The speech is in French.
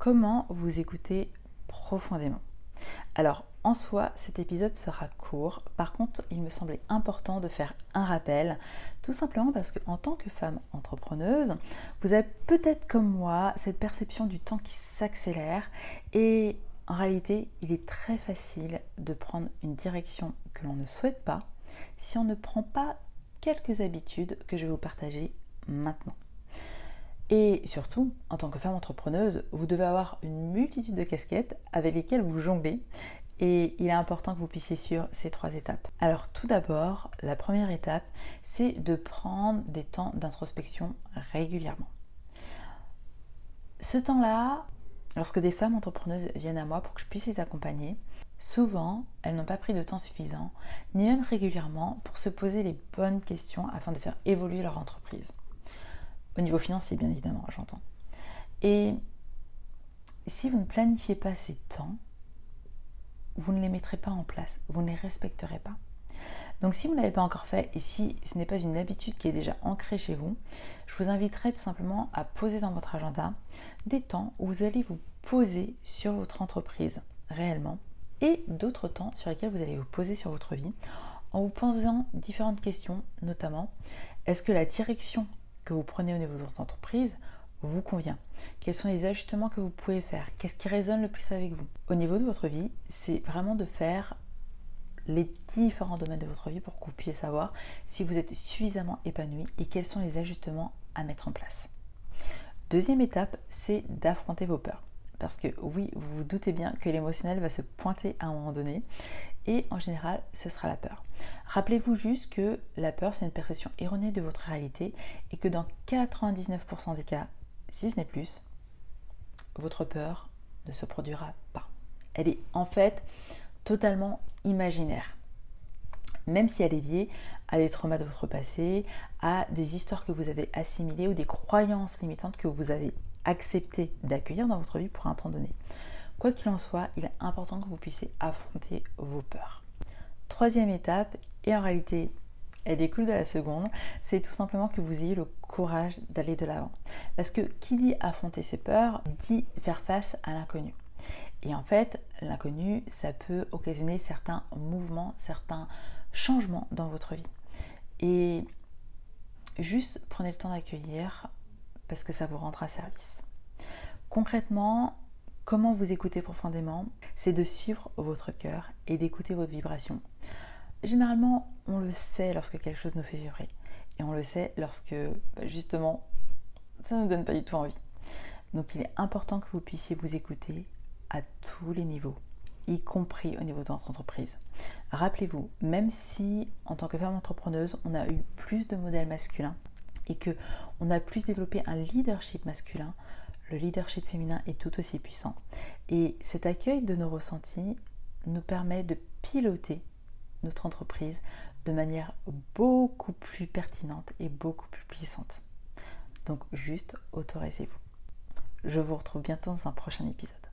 Comment vous écoutez profondément Alors, en soi, cet épisode sera court. Par contre, il me semblait important de faire un rappel, tout simplement parce qu'en tant que femme entrepreneuse, vous avez peut-être comme moi cette perception du temps qui s'accélère et en réalité, il est très facile de prendre une direction que l'on ne souhaite pas si on ne prend pas quelques habitudes que je vais vous partager maintenant. Et surtout, en tant que femme entrepreneuse, vous devez avoir une multitude de casquettes avec lesquelles vous jonglez. Et il est important que vous puissiez suivre ces trois étapes. Alors tout d'abord, la première étape, c'est de prendre des temps d'introspection régulièrement. Ce temps-là, lorsque des femmes entrepreneuses viennent à moi pour que je puisse les accompagner, souvent, elles n'ont pas pris de temps suffisant, ni même régulièrement, pour se poser les bonnes questions afin de faire évoluer leur entreprise. Au niveau financier, bien évidemment, j'entends. Et si vous ne planifiez pas ces temps, vous ne les mettrez pas en place, vous ne les respecterez pas. Donc si vous ne l'avez pas encore fait et si ce n'est pas une habitude qui est déjà ancrée chez vous, je vous inviterai tout simplement à poser dans votre agenda des temps où vous allez vous poser sur votre entreprise réellement et d'autres temps sur lesquels vous allez vous poser sur votre vie en vous posant différentes questions, notamment est-ce que la direction vous prenez au niveau de votre entreprise vous convient Quels sont les ajustements que vous pouvez faire? Qu'est-ce qui résonne le plus avec vous? Au niveau de votre vie, c'est vraiment de faire les différents domaines de votre vie pour que vous puissiez savoir si vous êtes suffisamment épanoui et quels sont les ajustements à mettre en place. Deuxième étape, c'est d'affronter vos peurs. Parce que oui, vous vous doutez bien que l'émotionnel va se pointer à un moment donné et en général, ce sera la peur. Rappelez-vous juste que la peur, c'est une perception erronée de votre réalité et que dans 99% des cas, si ce n'est plus, votre peur ne se produira pas. Elle est en fait totalement imaginaire. Même si elle est liée à des traumas de votre passé, à des histoires que vous avez assimilées ou des croyances limitantes que vous avez accepté d'accueillir dans votre vie pour un temps donné. Quoi qu'il en soit, il est important que vous puissiez affronter vos peurs. Troisième étape, et en réalité elle découle de la seconde, c'est tout simplement que vous ayez le courage d'aller de l'avant. Parce que qui dit affronter ses peurs dit faire face à l'inconnu. Et en fait, l'inconnu, ça peut occasionner certains mouvements, certains changements dans votre vie. Et juste prenez le temps d'accueillir parce que ça vous rendra service. Concrètement, comment vous écoutez profondément C'est de suivre votre cœur et d'écouter votre vibration. Généralement, on le sait lorsque quelque chose nous fait vibrer. Et on le sait lorsque, bah, justement, ça ne nous donne pas du tout envie. Donc il est important que vous puissiez vous écouter à tous les niveaux, y compris au niveau de votre entreprise. Rappelez-vous, même si en tant que femme entrepreneuse, on a eu plus de modèles masculins et que on a plus développé un leadership masculin, le leadership féminin est tout aussi puissant. Et cet accueil de nos ressentis nous permet de piloter notre entreprise de manière beaucoup plus pertinente et beaucoup plus puissante. Donc juste autorisez-vous. Je vous retrouve bientôt dans un prochain épisode.